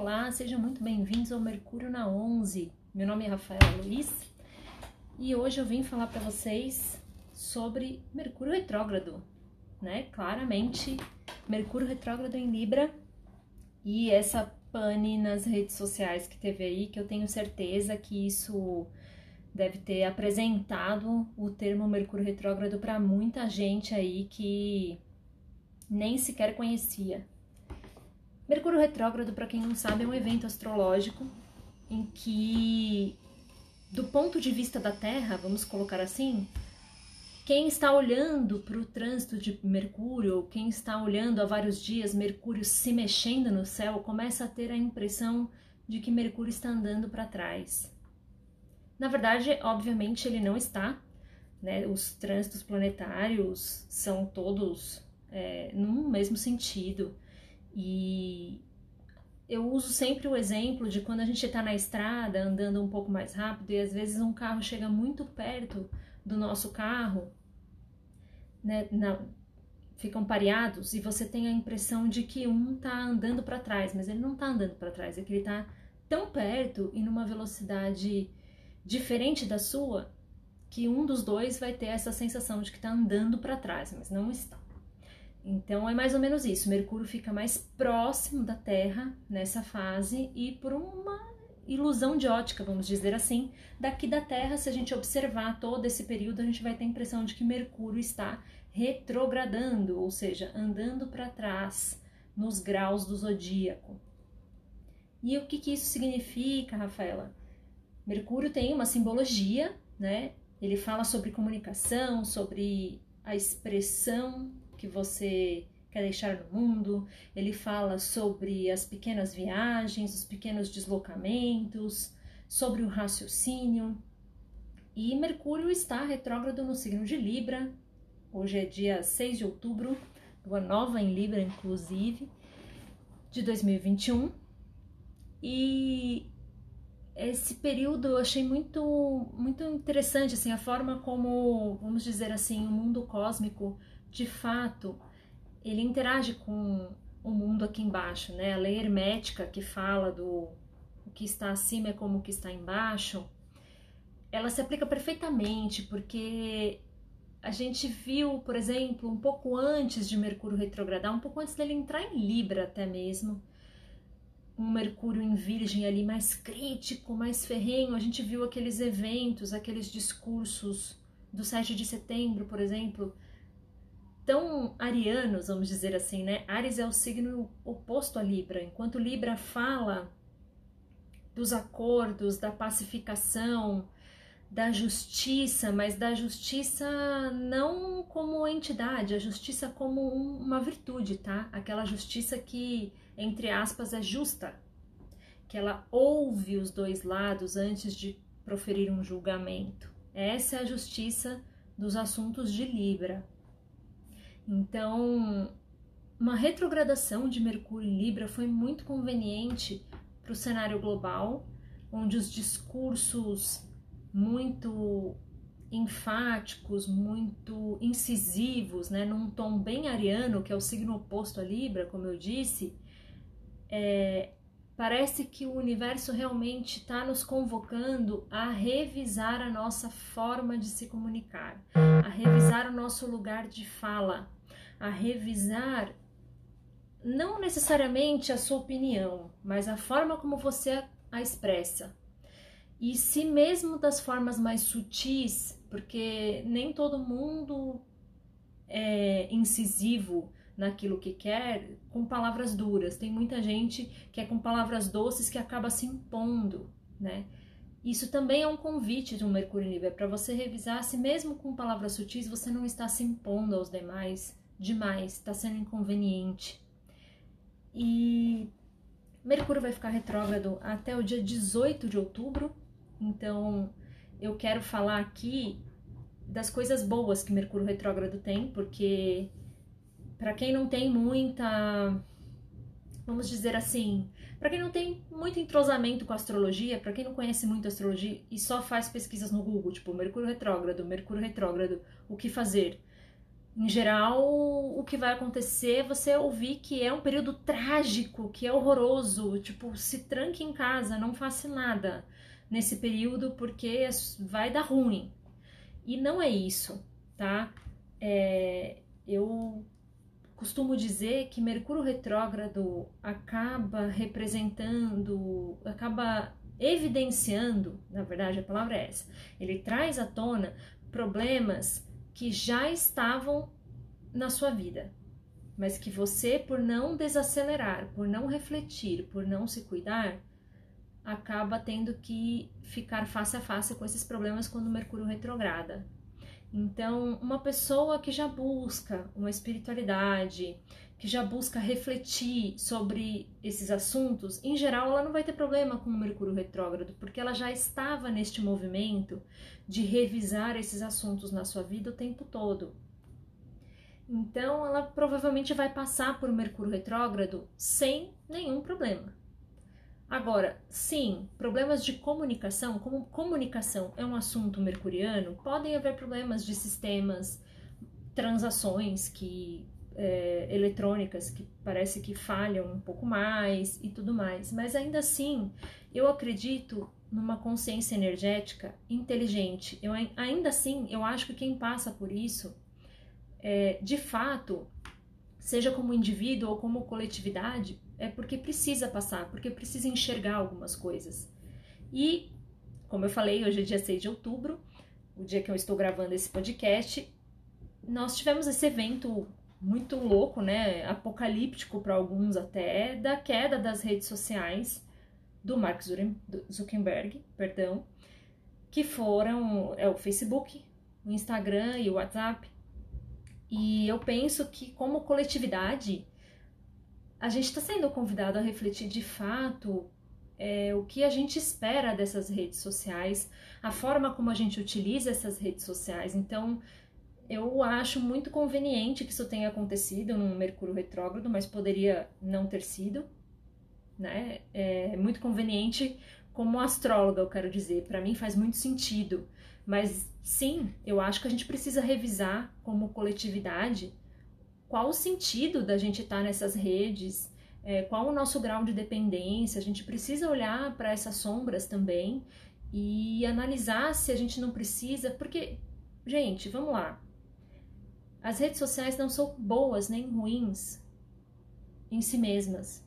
Olá, sejam muito bem-vindos ao Mercúrio na 11. Meu nome é Rafaela Luiz e hoje eu vim falar para vocês sobre Mercúrio retrógrado, né? Claramente, Mercúrio retrógrado em Libra e essa pane nas redes sociais que teve aí, que eu tenho certeza que isso deve ter apresentado o termo Mercúrio retrógrado para muita gente aí que nem sequer conhecia Mercúrio retrógrado, para quem não sabe, é um evento astrológico em que, do ponto de vista da Terra, vamos colocar assim, quem está olhando para o trânsito de Mercúrio, quem está olhando há vários dias Mercúrio se mexendo no céu, começa a ter a impressão de que Mercúrio está andando para trás. Na verdade, obviamente, ele não está. Né? Os trânsitos planetários são todos é, num mesmo sentido. E eu uso sempre o exemplo de quando a gente está na estrada andando um pouco mais rápido e às vezes um carro chega muito perto do nosso carro, né, na, ficam pareados e você tem a impressão de que um está andando para trás, mas ele não está andando para trás, é que ele está tão perto e numa velocidade diferente da sua que um dos dois vai ter essa sensação de que está andando para trás, mas não está. Então é mais ou menos isso. Mercúrio fica mais próximo da Terra nessa fase e por uma ilusão de ótica, vamos dizer assim, daqui da Terra, se a gente observar todo esse período, a gente vai ter a impressão de que Mercúrio está retrogradando, ou seja, andando para trás nos graus do zodíaco. E o que, que isso significa, Rafaela? Mercúrio tem uma simbologia, né? Ele fala sobre comunicação, sobre a expressão que você quer deixar no mundo, ele fala sobre as pequenas viagens, os pequenos deslocamentos, sobre o raciocínio. E Mercúrio está retrógrado no signo de Libra. Hoje é dia 6 de outubro, lua nova em Libra, inclusive, de 2021. E esse período eu achei muito muito interessante assim a forma como vamos dizer assim o mundo cósmico de fato, ele interage com o mundo aqui embaixo, né? A lei hermética que fala do o que está acima é como o que está embaixo, ela se aplica perfeitamente, porque a gente viu, por exemplo, um pouco antes de Mercúrio retrogradar, um pouco antes dele entrar em Libra até mesmo, um Mercúrio em Virgem ali mais crítico, mais ferrenho, a gente viu aqueles eventos, aqueles discursos do 7 de setembro, por exemplo, tão arianos, vamos dizer assim, né? Ares é o signo oposto a Libra, enquanto Libra fala dos acordos, da pacificação, da justiça, mas da justiça não como entidade, a justiça como uma virtude, tá? Aquela justiça que, entre aspas, é justa, que ela ouve os dois lados antes de proferir um julgamento. Essa é a justiça dos assuntos de Libra. Então, uma retrogradação de Mercúrio em Libra foi muito conveniente para o cenário global, onde os discursos muito enfáticos, muito incisivos, né, num tom bem ariano, que é o signo oposto a Libra, como eu disse, é, parece que o universo realmente está nos convocando a revisar a nossa forma de se comunicar, a revisar o nosso lugar de fala, a revisar não necessariamente a sua opinião, mas a forma como você a expressa. E se mesmo das formas mais sutis, porque nem todo mundo é incisivo naquilo que quer com palavras duras. Tem muita gente que é com palavras doces que acaba se impondo, né? Isso também é um convite de um Mercúrio Livre, é para você revisar se mesmo com palavras sutis você não está se impondo aos demais, demais, está sendo inconveniente. E Mercúrio vai ficar retrógrado até o dia 18 de outubro, então eu quero falar aqui das coisas boas que Mercúrio retrógrado tem, porque para quem não tem muita, vamos dizer assim, para quem não tem muito entrosamento com astrologia, para quem não conhece muito astrologia e só faz pesquisas no Google, tipo Mercúrio retrógrado, Mercúrio retrógrado, o que fazer? Em geral, o que vai acontecer é você ouvir que é um período trágico, que é horroroso, tipo, se tranque em casa, não faça nada nesse período porque vai dar ruim. E não é isso, tá? É, eu costumo dizer que Mercúrio retrógrado acaba representando, acaba evidenciando, na verdade a palavra é essa, ele traz à tona problemas que já estavam na sua vida, mas que você, por não desacelerar, por não refletir, por não se cuidar, acaba tendo que ficar face a face com esses problemas quando Mercúrio retrograda. Então, uma pessoa que já busca uma espiritualidade, que já busca refletir sobre esses assuntos, em geral ela não vai ter problema com o Mercúrio retrógrado, porque ela já estava neste movimento de revisar esses assuntos na sua vida o tempo todo. Então, ela provavelmente vai passar por Mercúrio retrógrado sem nenhum problema. Agora, sim, problemas de comunicação, como comunicação é um assunto mercuriano, podem haver problemas de sistemas, transações que é, eletrônicas que parece que falham um pouco mais e tudo mais. Mas ainda assim, eu acredito numa consciência energética inteligente. Eu ainda assim, eu acho que quem passa por isso, é, de fato, seja como indivíduo ou como coletividade, é porque precisa passar, porque precisa enxergar algumas coisas. E, como eu falei, hoje é dia 6 de outubro, o dia que eu estou gravando esse podcast, nós tivemos esse evento muito louco, né, apocalíptico para alguns até, da queda das redes sociais do Mark Zuckerberg, perdão, que foram é o Facebook, o Instagram e o WhatsApp. E eu penso que como coletividade a gente está sendo convidado a refletir de fato é, o que a gente espera dessas redes sociais, a forma como a gente utiliza essas redes sociais. Então, eu acho muito conveniente que isso tenha acontecido num Mercúrio retrógrado, mas poderia não ter sido, né? É muito conveniente como astróloga, eu quero dizer. Para mim faz muito sentido. Mas sim, eu acho que a gente precisa revisar como coletividade qual o sentido da gente estar tá nessas redes, é, qual o nosso grau de dependência. A gente precisa olhar para essas sombras também e analisar se a gente não precisa, porque, gente, vamos lá. As redes sociais não são boas nem ruins em si mesmas.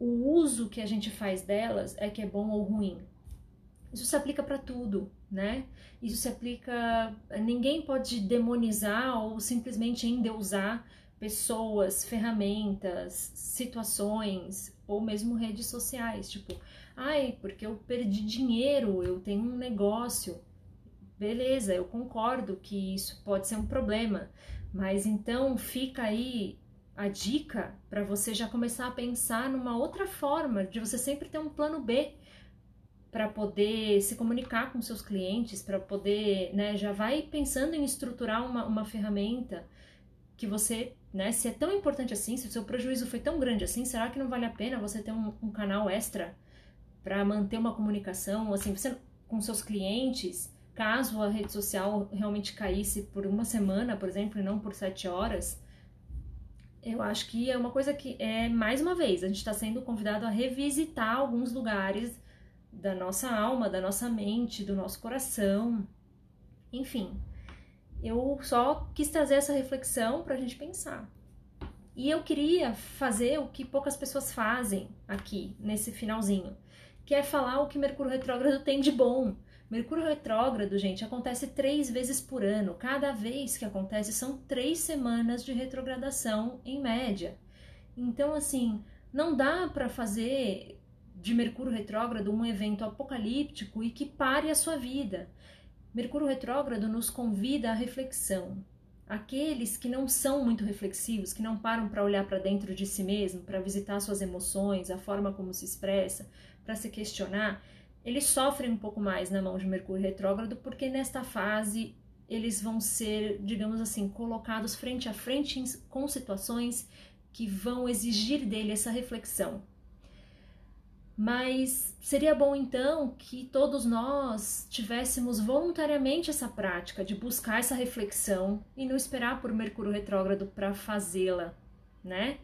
O uso que a gente faz delas é que é bom ou ruim. Isso se aplica para tudo, né? Isso se aplica. Ninguém pode demonizar ou simplesmente endeusar pessoas, ferramentas, situações ou mesmo redes sociais. Tipo, ai, porque eu perdi dinheiro, eu tenho um negócio. Beleza, eu concordo que isso pode ser um problema, mas então fica aí a dica para você já começar a pensar numa outra forma, de você sempre ter um plano B para poder se comunicar com seus clientes, para poder, né, já vai pensando em estruturar uma, uma ferramenta que você, né, se é tão importante assim, se o seu prejuízo foi tão grande assim, será que não vale a pena você ter um, um canal extra para manter uma comunicação, assim, você com seus clientes, caso a rede social realmente caísse por uma semana, por exemplo, e não por sete horas, eu acho que é uma coisa que é mais uma vez a gente está sendo convidado a revisitar alguns lugares da nossa alma, da nossa mente, do nosso coração, enfim. Eu só quis trazer essa reflexão para a gente pensar. E eu queria fazer o que poucas pessoas fazem aqui nesse finalzinho, que é falar o que Mercúrio retrógrado tem de bom. Mercúrio retrógrado, gente, acontece três vezes por ano. Cada vez que acontece são três semanas de retrogradação em média. Então, assim, não dá para fazer de Mercúrio retrógrado um evento apocalíptico e que pare a sua vida. Mercúrio retrógrado nos convida à reflexão. Aqueles que não são muito reflexivos, que não param para olhar para dentro de si mesmo, para visitar suas emoções, a forma como se expressa, para se questionar, eles sofrem um pouco mais na mão de Mercúrio retrógrado, porque nesta fase eles vão ser, digamos assim, colocados frente a frente com situações que vão exigir dele essa reflexão. Mas seria bom então que todos nós tivéssemos voluntariamente essa prática de buscar essa reflexão e não esperar por Mercúrio retrógrado para fazê-la, né?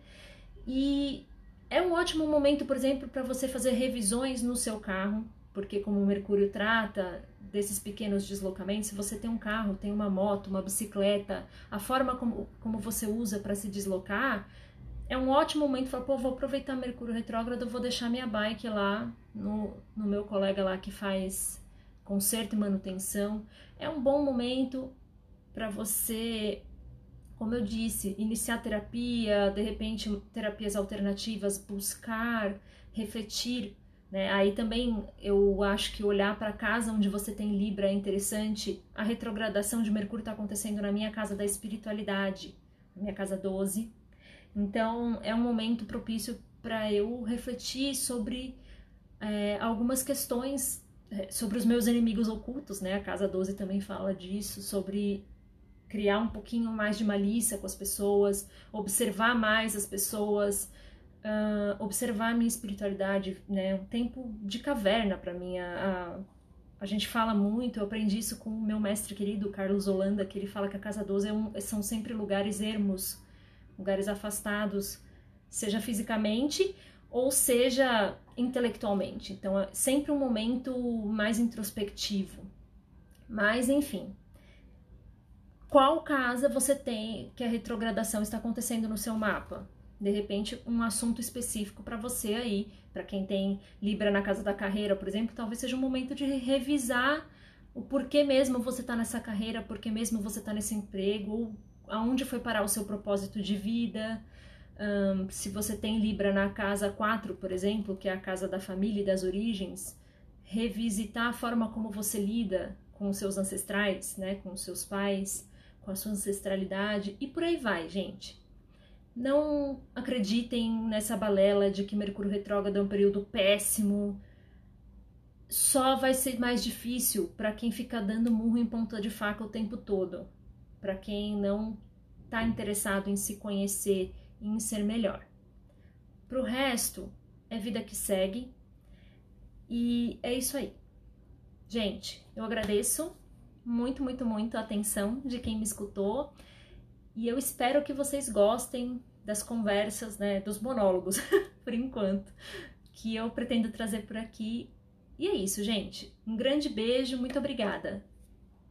E é um ótimo momento, por exemplo, para você fazer revisões no seu carro, porque como o Mercúrio trata desses pequenos deslocamentos, se você tem um carro, tem uma moto, uma bicicleta, a forma como, como você usa para se deslocar, é um ótimo momento para pô, vou aproveitar Mercúrio retrógrado, vou deixar minha bike lá no, no meu colega lá que faz conserto e manutenção. É um bom momento para você, como eu disse, iniciar terapia, de repente terapias alternativas, buscar, refletir. Né? Aí também eu acho que olhar para a casa onde você tem Libra é interessante. A retrogradação de Mercúrio está acontecendo na minha casa da espiritualidade, na minha casa 12 então é um momento propício para eu refletir sobre é, algumas questões é, sobre os meus inimigos ocultos, né? A casa 12 também fala disso, sobre criar um pouquinho mais de malícia com as pessoas, observar mais as pessoas, uh, observar a minha espiritualidade, né? Um tempo de caverna para mim. A, a, a, gente fala muito, eu aprendi isso com o meu mestre querido, Carlos Holanda, que ele fala que a casa 12 é um, são sempre lugares ermos, lugares afastados, seja fisicamente ou seja intelectualmente. Então é sempre um momento mais introspectivo. Mas enfim, qual casa você tem que a retrogradação está acontecendo no seu mapa? De repente, um assunto específico para você aí, para quem tem Libra na casa da carreira, por exemplo, talvez seja um momento de revisar o porquê mesmo você está nessa carreira, porquê mesmo você está nesse emprego, ou aonde foi parar o seu propósito de vida. Um, se você tem Libra na casa 4, por exemplo, que é a casa da família e das origens, revisitar a forma como você lida com os seus ancestrais, né, com os seus pais, com a sua ancestralidade e por aí vai, gente. Não acreditem nessa balela de que Mercúrio retrógrado é um período péssimo. Só vai ser mais difícil para quem fica dando murro em ponta de faca o tempo todo para quem não está interessado em se conhecer e em ser melhor. Para o resto, é vida que segue e é isso aí. Gente, eu agradeço muito, muito, muito a atenção de quem me escutou e eu espero que vocês gostem das conversas, né, dos monólogos, por enquanto, que eu pretendo trazer por aqui. E é isso, gente. Um grande beijo, muito obrigada.